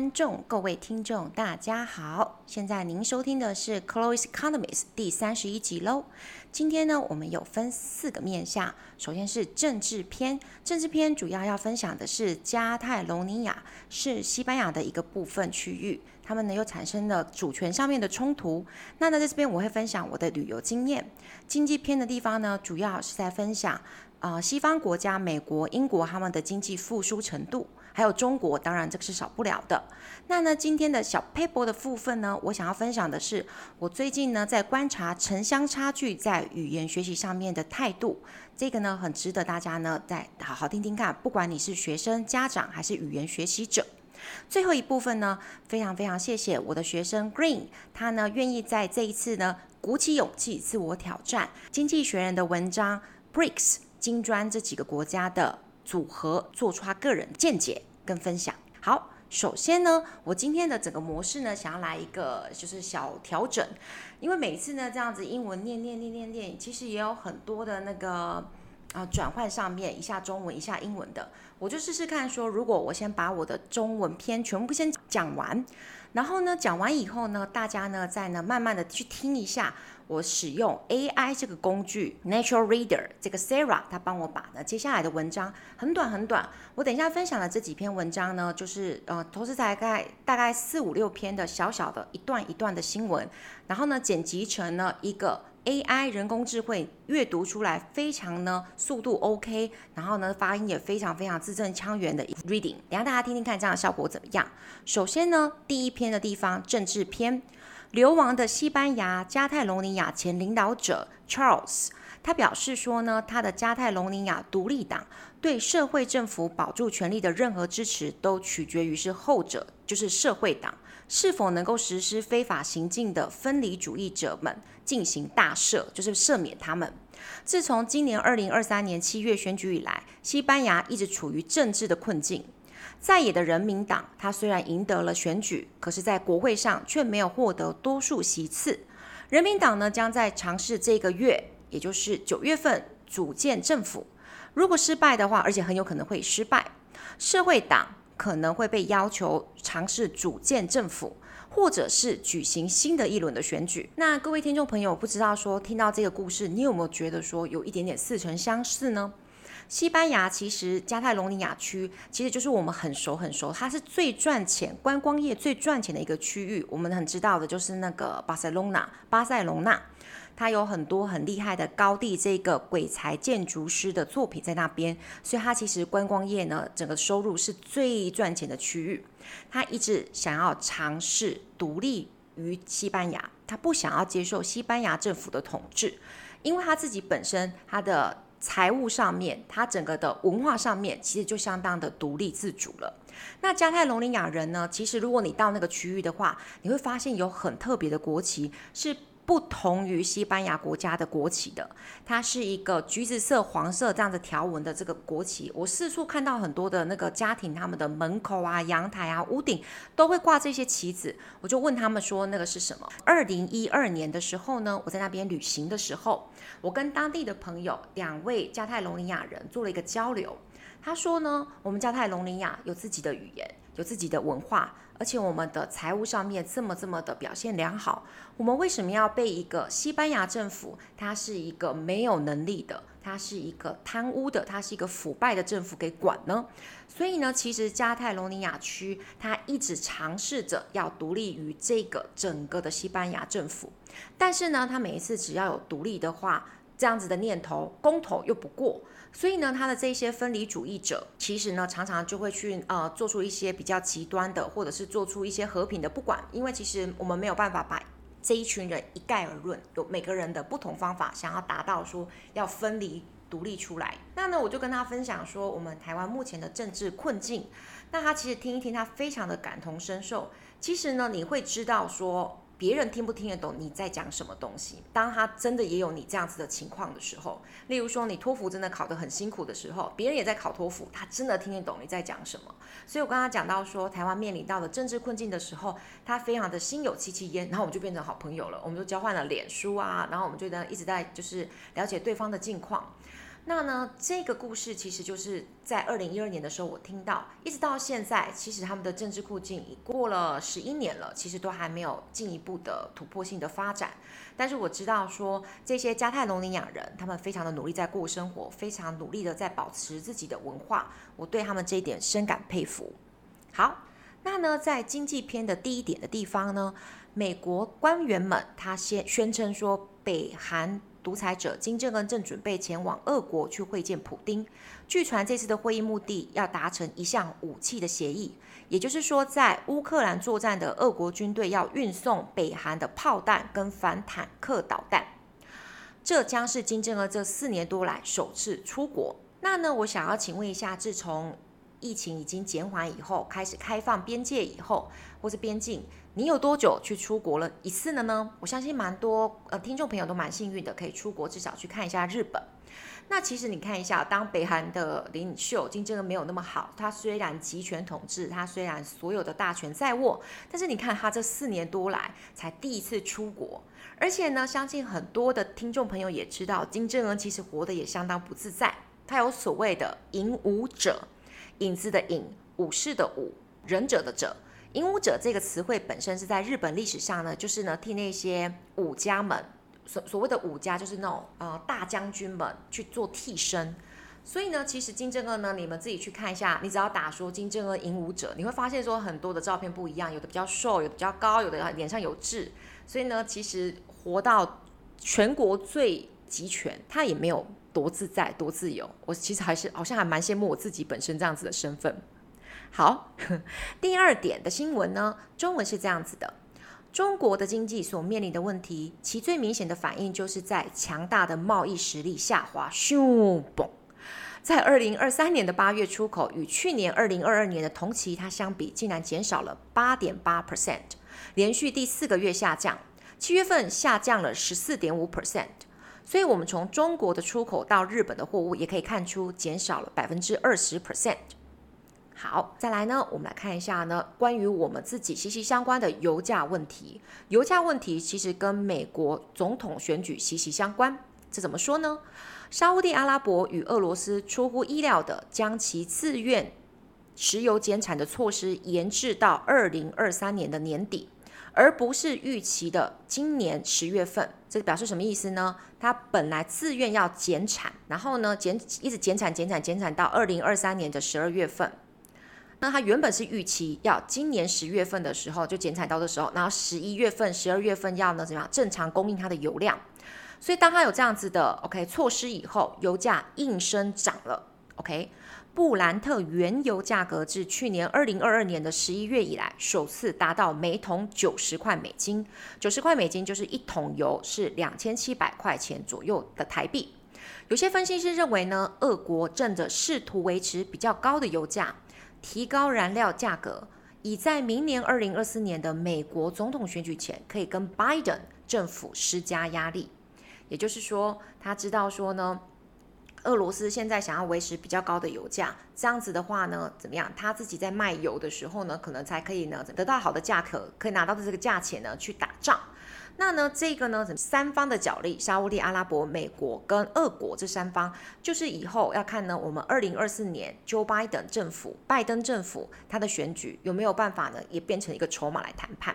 观众、各位听众，大家好！现在您收听的是《Chloe's Economics》第三十一集喽。今天呢，我们有分四个面向。首先是政治篇，政治篇主要要分享的是加泰罗尼亚是西班牙的一个部分区域，他们呢又产生了主权上面的冲突。那呢，在这边我会分享我的旅游经验。经济篇的地方呢，主要是在分享啊、呃，西方国家美国、英国他们的经济复苏程度。还有中国，当然这个是少不了的。那呢，今天的小 paper 的部分呢，我想要分享的是，我最近呢在观察城乡差距在语言学习上面的态度，这个呢很值得大家呢再好好听听看，不管你是学生、家长还是语言学习者。最后一部分呢，非常非常谢谢我的学生 Green，他呢愿意在这一次呢鼓起勇气自我挑战《经济学人》的文章 BRICS 金砖这几个国家的。组合做出他个人见解跟分享。好，首先呢，我今天的整个模式呢，想要来一个就是小调整，因为每次呢这样子英文念念念念念，其实也有很多的那个啊转换上面一下中文一下英文的，我就试试看说，如果我先把我的中文篇全部先讲完，然后呢讲完以后呢，大家呢再呢慢慢的去听一下。我使用 AI 这个工具，Natural Reader 这个 Sarah，他帮我把呢接下来的文章很短很短。我等一下分享的这几篇文章呢，就是呃，都是大概大概四五六篇的小小的一段一段的新闻，然后呢剪辑成了一个 AI 人工智慧阅读出来非常呢速度 OK，然后呢发音也非常非常字正腔圆的 Reading。等下大家听听看这样的效果怎么样？首先呢，第一篇的地方政治篇。流亡的西班牙加泰隆尼亚前领导者 Charles，他表示说呢，他的加泰隆尼亚独立党对社会政府保住权力的任何支持，都取决于是后者，就是社会党是否能够实施非法行径的分离主义者们进行大赦，就是赦免他们。自从今年二零二三年七月选举以来，西班牙一直处于政治的困境。在野的人民党，他虽然赢得了选举，可是，在国会上却没有获得多数席次。人民党呢，将在尝试这个月，也就是九月份组建政府。如果失败的话，而且很有可能会失败，社会党可能会被要求尝试组建政府，或者是举行新的一轮的选举。那各位听众朋友，不知道说听到这个故事，你有没有觉得说有一点点似曾相识呢？西班牙其实加泰罗尼亚区其实就是我们很熟很熟，它是最赚钱、观光业最赚钱的一个区域。我们很知道的就是那个巴塞隆纳，巴塞隆纳，它有很多很厉害的高地这个鬼才建筑师的作品在那边，所以它其实观光业呢，整个收入是最赚钱的区域。他一直想要尝试独立于西班牙，他不想要接受西班牙政府的统治，因为他自己本身他的。财务上面，它整个的文化上面，其实就相当的独立自主了。那加泰隆尼亚人呢？其实如果你到那个区域的话，你会发现有很特别的国旗是。不同于西班牙国家的国旗的，它是一个橘子色、黄色这样子条纹的这个国旗。我四处看到很多的那个家庭，他们的门口啊、阳台啊、屋顶都会挂这些旗子。我就问他们说那个是什么？二零一二年的时候呢，我在那边旅行的时候，我跟当地的朋友两位加泰隆尼亚人做了一个交流。他说呢，我们加泰隆尼亚有自己的语言，有自己的文化。而且我们的财务上面这么这么的表现良好，我们为什么要被一个西班牙政府？它是一个没有能力的，它是一个贪污的，它是一个腐败的政府给管呢？所以呢，其实加泰罗尼亚区它一直尝试着要独立于这个整个的西班牙政府，但是呢，它每一次只要有独立的话，这样子的念头，公投又不过。所以呢，他的这些分离主义者，其实呢，常常就会去呃做出一些比较极端的，或者是做出一些和平的，不管，因为其实我们没有办法把这一群人一概而论，有每个人的不同方法，想要达到说要分离独立出来。那呢，我就跟他分享说，我们台湾目前的政治困境，那他其实听一听，他非常的感同身受。其实呢，你会知道说。别人听不听得懂你在讲什么东西？当他真的也有你这样子的情况的时候，例如说你托福真的考得很辛苦的时候，别人也在考托福，他真的听得懂你在讲什么。所以我刚刚讲到说，台湾面临到了政治困境的时候，他非常的心有戚戚焉，然后我们就变成好朋友了，我们就交换了脸书啊，然后我们就一直在就是了解对方的近况。那呢，这个故事其实就是在二零一二年的时候我听到，一直到现在，其实他们的政治困境已过了十一年了，其实都还没有进一步的突破性的发展。但是我知道说，这些加泰隆尼亚人，他们非常的努力在过生活，非常努力的在保持自己的文化，我对他们这一点深感佩服。好，那呢，在经济篇的第一点的地方呢，美国官员们他先宣称说，北韩。独裁者金正恩正准备前往俄国去会见普丁。据传这次的会议目的要达成一项武器的协议，也就是说，在乌克兰作战的俄国军队要运送北韩的炮弹跟反坦克导弹。这将是金正恩这四年多来首次出国。那呢，我想要请问一下，自从疫情已经减缓以后，开始开放边界以后，或是边境。你有多久去出国了一次了呢？我相信蛮多呃听众朋友都蛮幸运的，可以出国至少去看一下日本。那其实你看一下，当北韩的领袖金正恩没有那么好，他虽然集权统治，他虽然所有的大权在握，但是你看他这四年多来才第一次出国，而且呢，相信很多的听众朋友也知道，金正恩其实活得也相当不自在。他有所谓的“影武者”，影子的影，武士的武，忍者的者。影武者这个词汇本身是在日本历史上呢，就是呢替那些武家们所所谓的武家，就是那种呃大将军们去做替身。所以呢，其实金正恩呢，你们自己去看一下，你只要打说金正恩影武者，你会发现说很多的照片不一样，有的比较瘦，有的比较高，有的脸上有痣。所以呢，其实活到全国最集权，他也没有多自在多自由。我其实还是好像还蛮羡慕我自己本身这样子的身份。好，第二点的新闻呢，中文是这样子的：中国的经济所面临的问题，其最明显的反应就是在强大的贸易实力下滑，咻嘣，在二零二三年的八月出口与去年二零二二年的同期它相比，竟然减少了八点八 percent，连续第四个月下降，七月份下降了十四点五 percent，所以我们从中国的出口到日本的货物也可以看出减少了百分之二十 percent。好，再来呢，我们来看一下呢，关于我们自己息息相关的油价问题。油价问题其实跟美国总统选举息息相关。这怎么说呢？沙乌地阿拉伯与俄罗斯出乎意料的将其自愿石油减产的措施延至到二零二三年的年底，而不是预期的今年十月份。这表示什么意思呢？它本来自愿要减产，然后呢减一直减产减产减产到二零二三年的十二月份。那他原本是预期要今年十月份的时候就剪彩刀的时候，然后十一月份、十二月份要呢怎么样正常供应它的油量，所以当他有这样子的 OK 措施以后，油价应声涨了。OK，布兰特原油价格自去年二零二二年的十一月以来，首次达到每桶九十块美金，九十块美金就是一桶油是两千七百块钱左右的台币。有些分析师认为呢，俄国正着试图维持比较高的油价。提高燃料价格，以在明年二零二四年的美国总统选举前，可以跟拜登政府施加压力。也就是说，他知道说呢，俄罗斯现在想要维持比较高的油价，这样子的话呢，怎么样？他自己在卖油的时候呢，可能才可以呢得到好的价格，可以拿到的这个价钱呢去打仗。那呢，这个呢，三方的角力，沙乌地阿拉伯、美国跟俄国这三方，就是以后要看呢，我们二零二四年 Joe Biden 政府、拜登政府他的选举有没有办法呢，也变成一个筹码来谈判。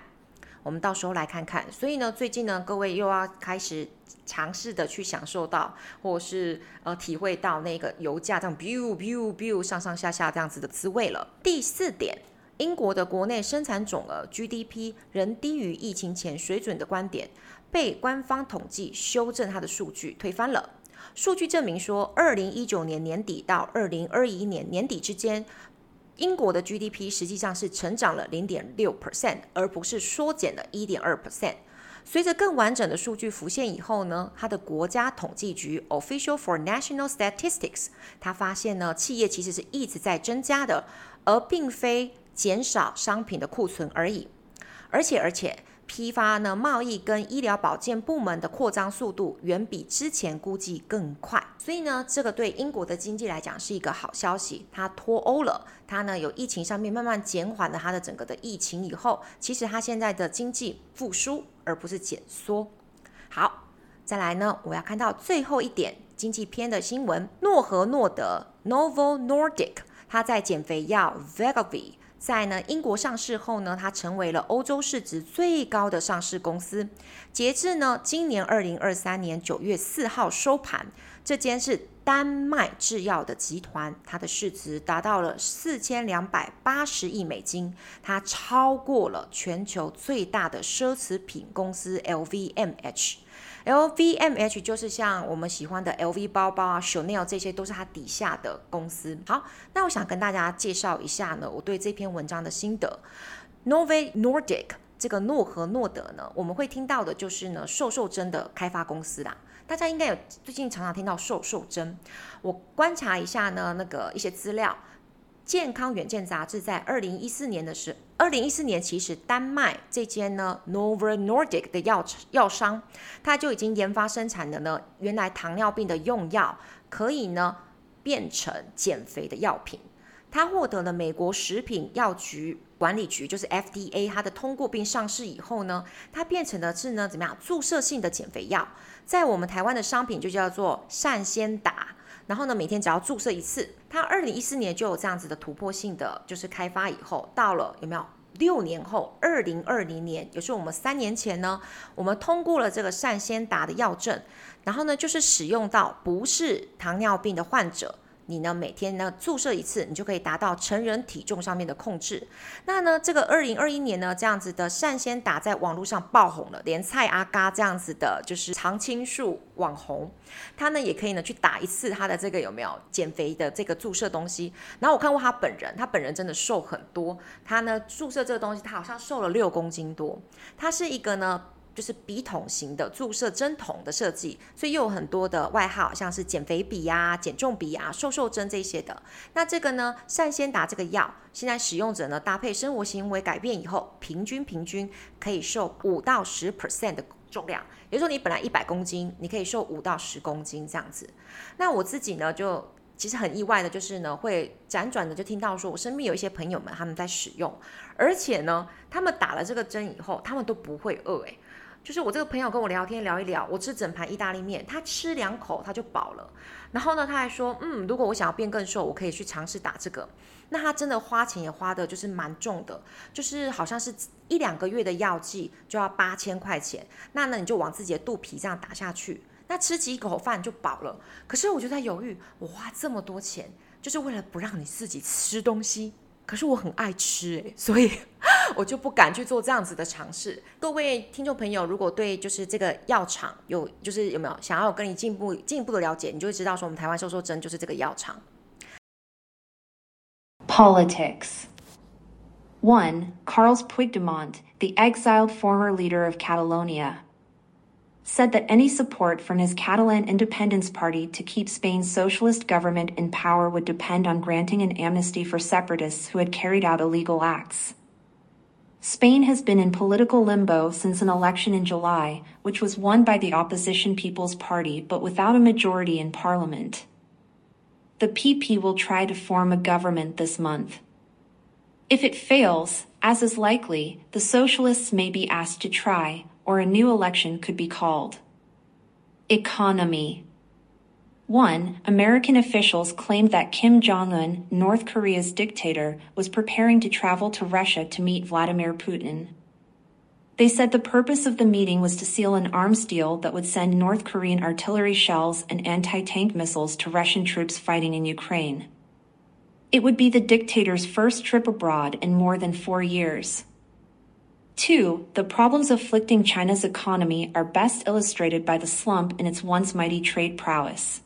我们到时候来看看。所以呢，最近呢，各位又要开始尝试的去享受到，或是呃体会到那个油价这样 biu biu biu 上上下下这样子的滋味了。第四点。英国的国内生产总额 GDP 仍低于疫情前水准的观点，被官方统计修正它的数据推翻了。数据证明说，二零一九年年底到二零二一年年底之间，英国的 GDP 实际上是成长了零点六 percent，而不是缩减了一点二 percent。随着更完整的数据浮现以后呢，它的国家统计局 Official for National Statistics，它发现呢，企业其实是一直在增加的，而并非。减少商品的库存而已，而且而且批发呢，贸易跟医疗保健部门的扩张速度远比之前估计更快，所以呢，这个对英国的经济来讲是一个好消息。它脱欧了，它呢有疫情上面慢慢减缓了它的整个的疫情以后，其实它现在的经济复苏而不是减缩。好，再来呢，我要看到最后一点，经济篇的新闻，诺和诺德 （Novo Nordisk） 它在减肥药 Wegovy 在呢英国上市后呢，它成为了欧洲市值最高的上市公司。截至呢今年二零二三年九月四号收盘，这间是丹麦制药的集团，它的市值达到了四千两百八十亿美金，它超过了全球最大的奢侈品公司 LVMH。LVMH 就是像我们喜欢的 LV 包包啊，Chanel 这些都是它底下的公司。好，那我想跟大家介绍一下呢，我对这篇文章的心得。Novo Nordic 这个诺和诺德呢，我们会听到的就是呢瘦瘦针的开发公司啦。大家应该有最近常常听到瘦瘦针。我观察一下呢，那个一些资料。健康远见杂志在二零一四年的时，二零一四年其实丹麦这间呢 Novo Nordisk 的药药商，它就已经研发生产的呢，原来糖尿病的用药可以呢变成减肥的药品。它获得了美国食品药局管理局，就是 FDA 它的通过并上市以后呢，它变成的是呢怎么样注射性的减肥药，在我们台湾的商品就叫做善先达。然后呢，每天只要注射一次。它二零一四年就有这样子的突破性的就是开发以后，到了有没有六年后，二零二零年，也是我们三年前呢，我们通过了这个善先达的药证，然后呢，就是使用到不是糖尿病的患者。你呢，每天呢注射一次，你就可以达到成人体重上面的控制。那呢，这个二零二一年呢，这样子的善先打在网络上爆红了，连蔡阿嘎这样子的，就是常青树网红，他呢也可以呢去打一次他的这个有没有减肥的这个注射东西。然后我看过他本人，他本人真的瘦很多。他呢注射这个东西，他好像瘦了六公斤多。他是一个呢。就是笔筒型的注射针筒的设计，所以又有很多的外号，像是减肥笔呀、减重笔呀、瘦瘦针这些的。那这个呢，善先达这个药，现在使用者呢搭配生活行为改变以后，平均平均可以瘦五到十 percent 的重量。也就是说，你本来一百公斤，你可以瘦五到十公斤这样子。那我自己呢，就其实很意外的，就是呢，会辗转的就听到说，我身边有一些朋友们他们在使用，而且呢，他们打了这个针以后，他们都不会饿诶。就是我这个朋友跟我聊天聊一聊，我吃整盘意大利面，他吃两口他就饱了。然后呢，他还说，嗯，如果我想要变更瘦，我可以去尝试打这个。那他真的花钱也花的就是蛮重的，就是好像是一两个月的药剂就要八千块钱。那呢，你就往自己的肚皮这样打下去，那吃几口饭就饱了。可是我就在犹豫，我花这么多钱，就是为了不让你自己吃东西。可是我很爱吃诶，所以 我就不敢去做这样子的尝试。各位听众朋友，如果对就是这个药厂有就是有没有想要跟你进一步进一步的了解，你就会知道说我们台湾瘦瘦针就是这个药厂。Politics. One, Carles Puigdemont, the exiled former leader of Catalonia. Said that any support from his Catalan Independence Party to keep Spain's socialist government in power would depend on granting an amnesty for separatists who had carried out illegal acts. Spain has been in political limbo since an election in July, which was won by the opposition People's Party but without a majority in parliament. The PP will try to form a government this month. If it fails, as is likely, the socialists may be asked to try, or a new election could be called. Economy 1. American officials claimed that Kim Jong un, North Korea's dictator, was preparing to travel to Russia to meet Vladimir Putin. They said the purpose of the meeting was to seal an arms deal that would send North Korean artillery shells and anti tank missiles to Russian troops fighting in Ukraine. It would be the dictator's first trip abroad in more than four years. Two, the problems afflicting China's economy are best illustrated by the slump in its once mighty trade prowess.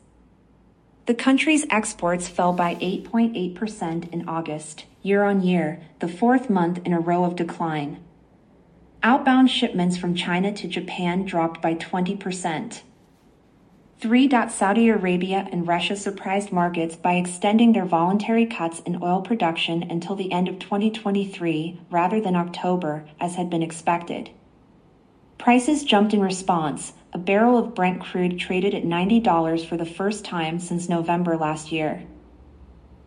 The country's exports fell by 8.8% in August, year on year, the fourth month in a row of decline. Outbound shipments from China to Japan dropped by 20%. 3. Saudi Arabia and Russia surprised markets by extending their voluntary cuts in oil production until the end of 2023 rather than October, as had been expected. Prices jumped in response. A barrel of Brent crude traded at $90 for the first time since November last year.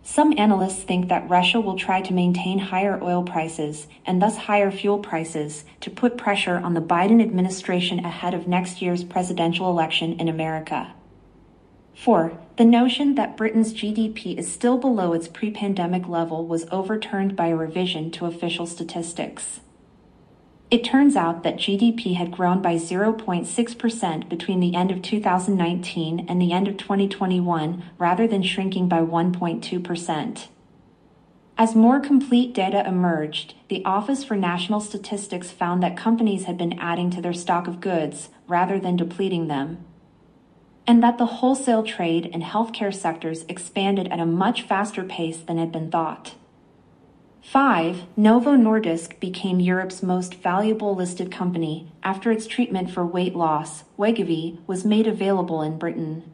Some analysts think that Russia will try to maintain higher oil prices and thus higher fuel prices to put pressure on the Biden administration ahead of next year's presidential election in America. Four, the notion that Britain's GDP is still below its pre pandemic level was overturned by a revision to official statistics. It turns out that GDP had grown by 0.6% between the end of 2019 and the end of 2021, rather than shrinking by 1.2%. As more complete data emerged, the Office for National Statistics found that companies had been adding to their stock of goods rather than depleting them and that the wholesale trade and healthcare sectors expanded at a much faster pace than had been thought. 5. Novo Nordisk became Europe's most valuable listed company after its treatment for weight loss, Wegovy, was made available in Britain.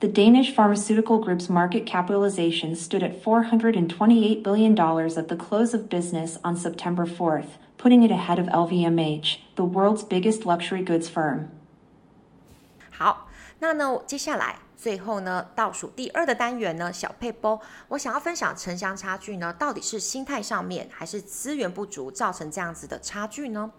The Danish pharmaceutical group's market capitalization stood at $428 billion at the close of business on September 4th, putting it ahead of LVMH, the world's biggest luxury goods firm. 好。那呢，接下来 最后呢，倒数第二的单元呢，小配波，我想要分享城乡差距呢，到底是心态上面还是资源不足造成这样子的差距呢？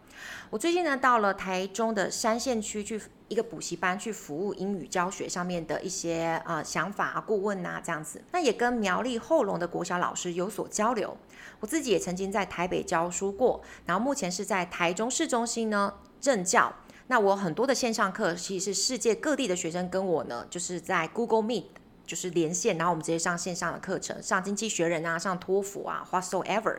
我最近呢，到了台中的山线区去一个补习班去服务英语教学上面的一些呃想法啊、顾问啊这样子，那也跟苗栗后龙的国小老师有所交流。我自己也曾经在台北教书过，然后目前是在台中市中心呢任教。那我很多的线上课，其实是世界各地的学生跟我呢，就是在 Google Meet 就是连线，然后我们直接上线上的课程，上经济学人啊，上托福啊，whatsoever。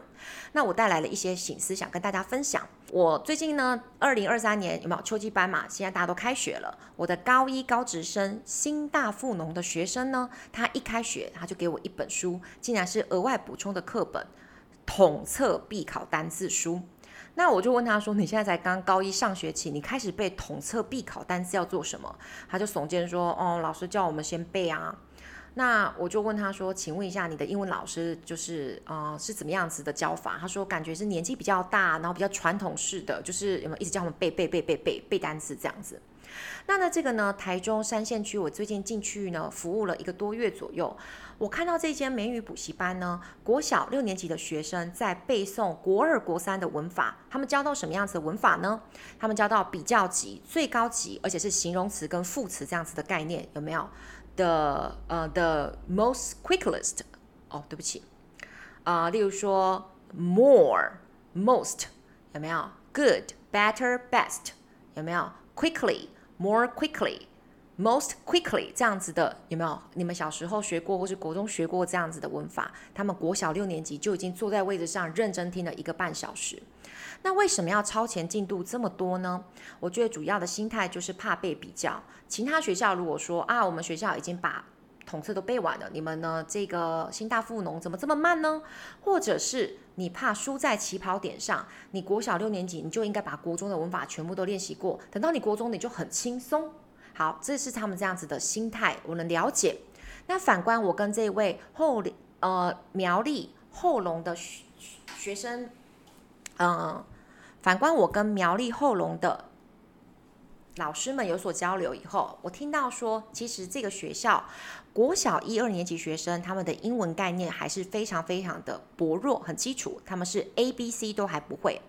那我带来了一些醒思想跟大家分享。我最近呢，二零二三年有没有秋季班嘛？现在大家都开学了。我的高一高职生新大附农的学生呢，他一开学他就给我一本书，竟然是额外补充的课本，统测必考单字书。那我就问他说：“你现在才刚高一上学期，你开始背统测必考单词要做什么？”他就耸肩说：“哦，老师叫我们先背啊。”那我就问他说：“请问一下，你的英文老师就是呃是怎么样子的教法？”他说：“感觉是年纪比较大，然后比较传统式的，就是有没有一直叫我们背背背背背背单词这样子。”那呢，这个呢，台中山线区，我最近进去呢，服务了一个多月左右。我看到这间美语补习班呢，国小六年级的学生在背诵国二、国三的文法。他们教到什么样子的文法呢？他们教到比较级、最高级，而且是形容词跟副词这样子的概念，有没有？The 呃、uh,，the most quickest。哦，对不起，啊、例如说 more、most，有没有？Good、better、best，有没有？Quickly。More quickly, most quickly，这样子的有没有？你们小时候学过，或是国中学过这样子的文法？他们国小六年级就已经坐在位置上认真听了一个半小时。那为什么要超前进度这么多呢？我觉得主要的心态就是怕被比较。其他学校如果说啊，我们学校已经把统测都背完了，你们呢？这个新大富农怎么这么慢呢？或者是你怕输在起跑点上？你国小六年级你就应该把国中的文法全部都练习过，等到你国中你就很轻松。好，这是他们这样子的心态，我能了解。那反观我跟这位后呃苗栗后龙的学学生，嗯、呃，反观我跟苗栗后龙的。老师们有所交流以后，我听到说，其实这个学校国小一二年级学生他们的英文概念还是非常非常的薄弱，很基础，他们是 A B C 都还不会。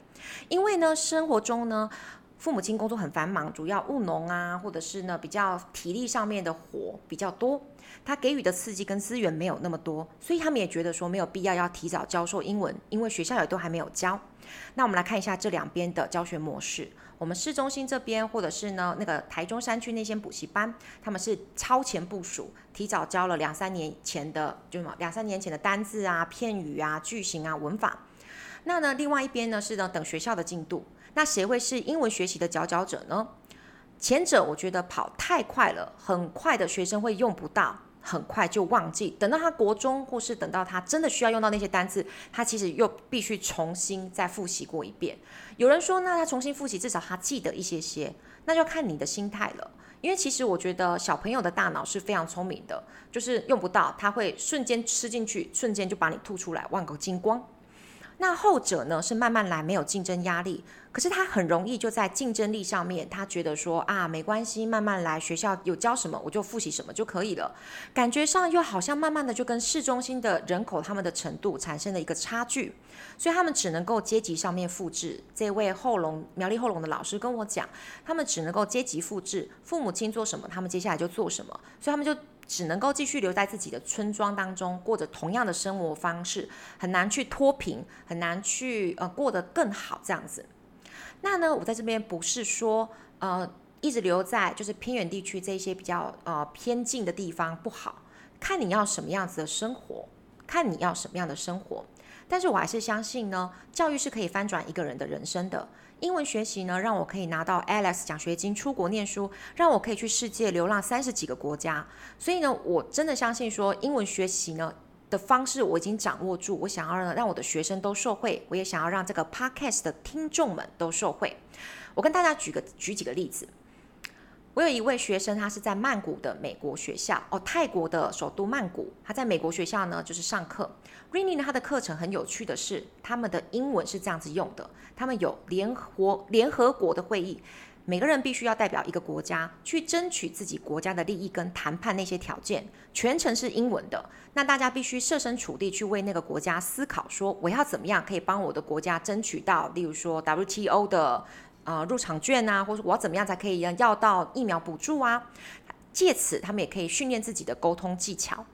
因为呢，生活中呢，父母亲工作很繁忙，主要务农啊，或者是呢比较体力上面的活比较多，他给予的刺激跟资源没有那么多，所以他们也觉得说没有必要要提早教授英文，因为学校也都还没有教。那我们来看一下这两边的教学模式。我们市中心这边，或者是呢那个台中山区那些补习班，他们是超前部署，提早教了两三年前的，就什么两三年前的单字啊、片语啊、句型啊、文法。那呢，另外一边呢是呢等学校的进度。那谁会是英文学习的佼佼者呢？前者我觉得跑太快了，很快的学生会用不到。很快就忘记，等到他国中，或是等到他真的需要用到那些单词，他其实又必须重新再复习过一遍。有人说，那他重新复习，至少他记得一些些，那就看你的心态了。因为其实我觉得小朋友的大脑是非常聪明的，就是用不到，他会瞬间吃进去，瞬间就把你吐出来，忘个精光。那后者呢是慢慢来，没有竞争压力，可是他很容易就在竞争力上面，他觉得说啊，没关系，慢慢来，学校有教什么我就复习什么就可以了，感觉上又好像慢慢的就跟市中心的人口他们的程度产生了一个差距，所以他们只能够阶级上面复制。这位后龙苗栗后龙的老师跟我讲，他们只能够阶级复制，父母亲做什么，他们接下来就做什么，所以他们就。只能够继续留在自己的村庄当中，过着同样的生活方式，很难去脱贫，很难去呃过得更好这样子。那呢，我在这边不是说呃一直留在就是偏远地区这些比较呃偏近的地方不好，看你要什么样子的生活，看你要什么样的生活。但是我还是相信呢，教育是可以翻转一个人的人生的。英文学习呢，让我可以拿到 ALEX 奖学金出国念书，让我可以去世界流浪三十几个国家。所以呢，我真的相信说，英文学习呢的方式我已经掌握住。我想要呢让我的学生都受惠，我也想要让这个 Podcast 的听众们都受惠。我跟大家举个举几个例子。我有一位学生，他是在曼谷的美国学校哦，泰国的首都曼谷。他在美国学校呢，就是上课。Rini 呢，他的课程很有趣的是，他们的英文是这样子用的。他们有联合联合国的会议，每个人必须要代表一个国家去争取自己国家的利益跟谈判那些条件，全程是英文的。那大家必须设身处地去为那个国家思考，说我要怎么样可以帮我的国家争取到，例如说 WTO 的。呃，入场券啊，或者我要怎么样才可以要到疫苗补助啊？借此，他们也可以训练自己的沟通技巧。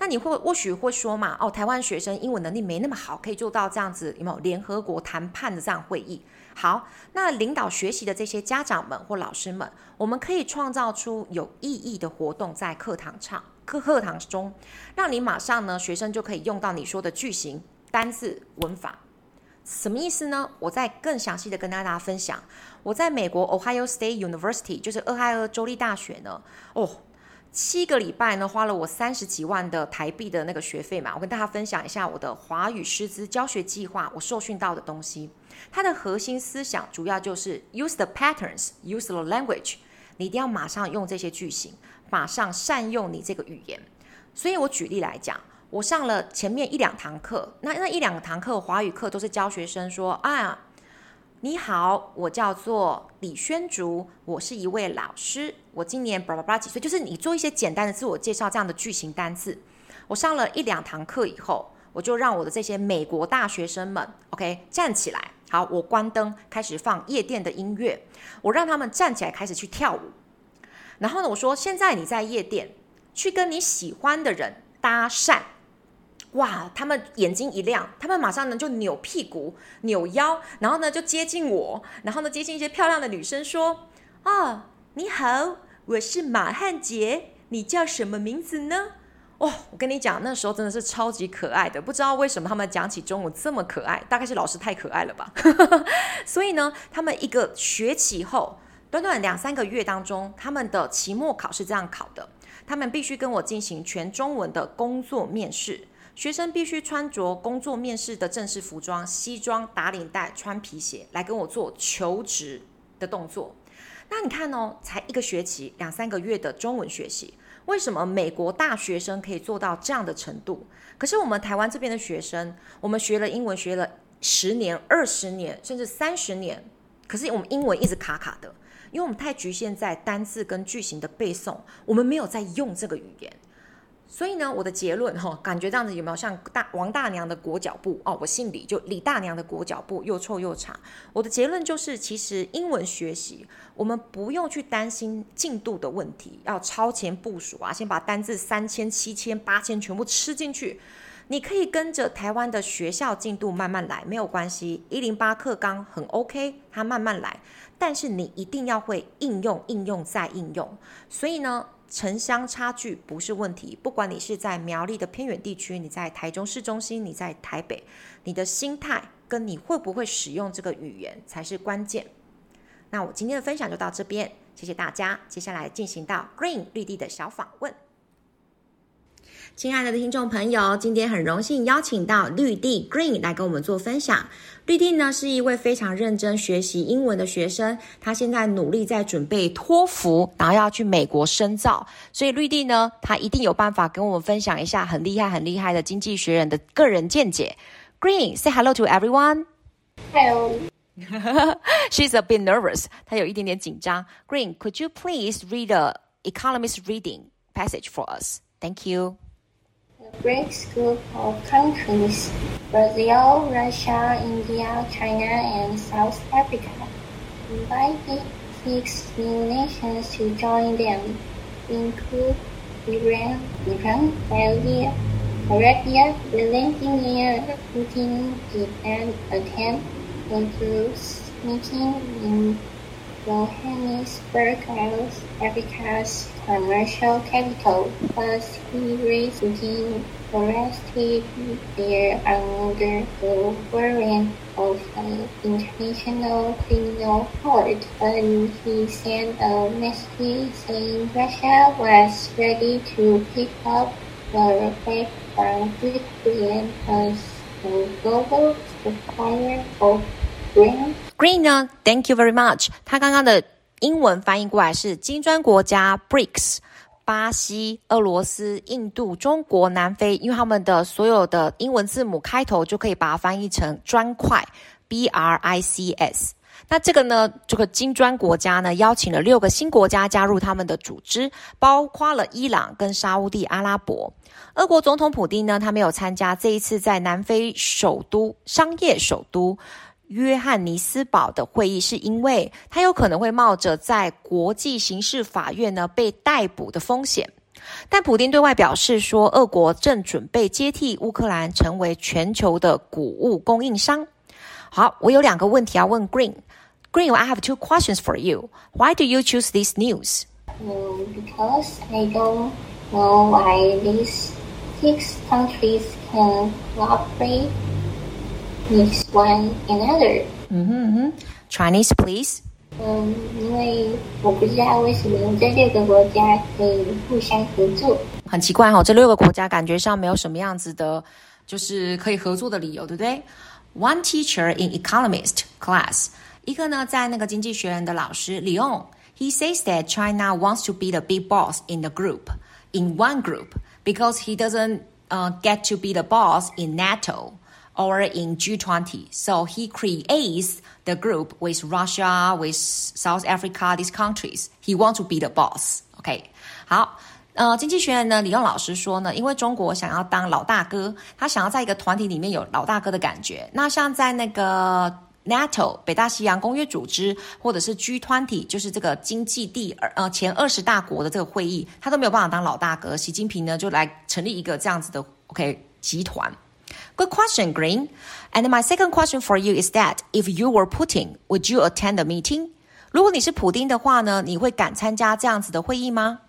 那你会或许会说嘛，哦，台湾学生英文能力没那么好，可以做到这样子有没有联合国谈判的这样会议？好，那领导学习的这些家长们或老师们，我们可以创造出有意义的活动在课堂上课课堂中，让你马上呢，学生就可以用到你说的句型、单字、文法。什么意思呢？我再更详细的跟大家分享。我在美国 Ohio State University，就是俄亥俄州立大学呢，哦，七个礼拜呢，花了我三十几万的台币的那个学费嘛。我跟大家分享一下我的华语师资教学计划，我受训到的东西。它的核心思想主要就是 use the patterns, use the language。你一定要马上用这些句型，马上善用你这个语言。所以我举例来讲。我上了前面一两堂课，那那一两堂课华语课都是教学生说啊，你好，我叫做李轩竹，我是一位老师，我今年叭叭叭几岁，就是你做一些简单的自我介绍这样的句型单字。我上了一两堂课以后，我就让我的这些美国大学生们，OK，站起来，好，我关灯，开始放夜店的音乐，我让他们站起来开始去跳舞。然后呢，我说现在你在夜店，去跟你喜欢的人搭讪。哇！他们眼睛一亮，他们马上呢就扭屁股、扭腰，然后呢就接近我，然后呢接近一些漂亮的女生，说：“哦，你好，我是马汉杰，你叫什么名字呢？”哦，我跟你讲，那时候真的是超级可爱的，不知道为什么他们讲起中文这么可爱，大概是老师太可爱了吧。所以呢，他们一个学期后，短短两三个月当中，他们的期末考试这样考的，他们必须跟我进行全中文的工作面试。学生必须穿着工作面试的正式服装，西装打领带，穿皮鞋来跟我做求职的动作。那你看哦，才一个学期，两三个月的中文学习，为什么美国大学生可以做到这样的程度？可是我们台湾这边的学生，我们学了英文学了十年、二十年，甚至三十年，可是我们英文一直卡卡的，因为我们太局限在单字跟句型的背诵，我们没有在用这个语言。所以呢，我的结论哈，感觉这样子有没有像大王大娘的裹脚布哦？我姓李，就李大娘的裹脚布又臭又长。我的结论就是，其实英文学习我们不用去担心进度的问题，要超前部署啊，先把单字三千、七千、八千全部吃进去。你可以跟着台湾的学校进度慢慢来，没有关系。一零八课纲很 OK，它慢慢来，但是你一定要会应用、应用再应用。所以呢。城乡差距不是问题，不管你是在苗栗的偏远地区，你在台中市中心，你在台北，你的心态跟你会不会使用这个语言才是关键。那我今天的分享就到这边，谢谢大家。接下来进行到 Green 绿地的小访问。亲爱的听众朋友，今天很荣幸邀请到绿地 Green 来跟我们做分享。绿地呢是一位非常认真学习英文的学生，他现在努力在准备托福，然后要去美国深造。所以绿地呢，他一定有办法跟我们分享一下很厉害、很厉害的经济学人的个人见解。Green, say hello to everyone. Hello. She's a bit nervous. 她有一点点紧张。Green, could you please read the Economist reading passage for us? Thank you. The BRICS group of countries, Brazil, Russia, India, China, and South Africa, invited six new nations to join them, include Iran, Iran, Saudi Arabia, Argentina, Putin did an attempt into meeting in Johannesburg, South Africa's commercial capital, but he recently arrested there under the warrant of the International Criminal Court, and he sent a message saying Russia was ready to pick up the fight from Britain as a global supplier of grain. Green 呢？Thank you very much。他刚刚的英文翻译过来是金砖国家 BRICS，巴西、俄罗斯、印度、中国、南非，因为他们的所有的英文字母开头就可以把它翻译成砖块 BRICS。那这个呢，这个金砖国家呢，邀请了六个新国家加入他们的组织，包括了伊朗跟沙乌地阿拉伯。俄国总统普丁呢，他没有参加这一次在南非首都商业首都。约翰尼斯堡的会议，是因为他有可能会冒着在国际刑事法院呢被逮捕的风险。但普丁对外表示说，俄国正准备接替乌克兰成为全球的谷物供应商。好，我有两个问题要问 Green。Green, I have two questions for you. Why do you choose this news? Um, because I don't know why these six countries can cooperate with one another. 嗯哼嗯哼，Chinese, please. 嗯，因为我不知道为什么这六个国家可以互相合作。很奇怪哈、哦，这六个国家感觉上没有什么样子的，就是可以合作的理由，对不对？One teacher in economist class，一个呢在那个经济学人的老师李勇，he says that China wants to be the big boss in the group, in one group, because he doesn't uh, get to be the boss in NATO. Or in G20. So he creates the group with Russia, with South Africa, these countries. He wants to be the boss. OK，好，呃，经济学人呢，李用老师说呢，因为中国想要当老大哥，他想要在一个团体里面有老大哥的感觉。那像在那个 NATO 北大西洋公约组织，或者是 G20，就是这个经济第二呃前二十大国的这个会议，他都没有办法当老大哥。习近平呢，就来成立一个这样子的 OK 集团。Good question, Green. And my second question for you is that if you were Putin, would you attend the meeting? 如果你是普丁的话呢，你会敢参加这样子的会议吗？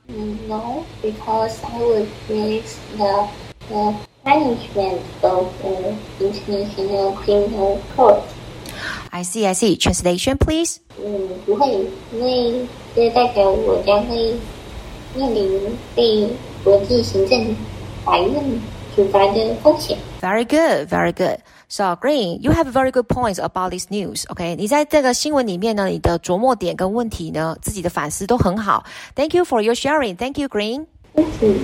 No, because I would miss the the punishment of the International Criminal Court. I see, I see. Translation, please. 嗯，不会，因为这代表我将会面临被国际行政法院。 Very good, very good. So Green, you have very good points about this news. OK，你在这个新闻里面呢，你的琢磨点跟问题呢，自己的反思都很好。Thank you for your sharing. Thank you, Green. Thank you.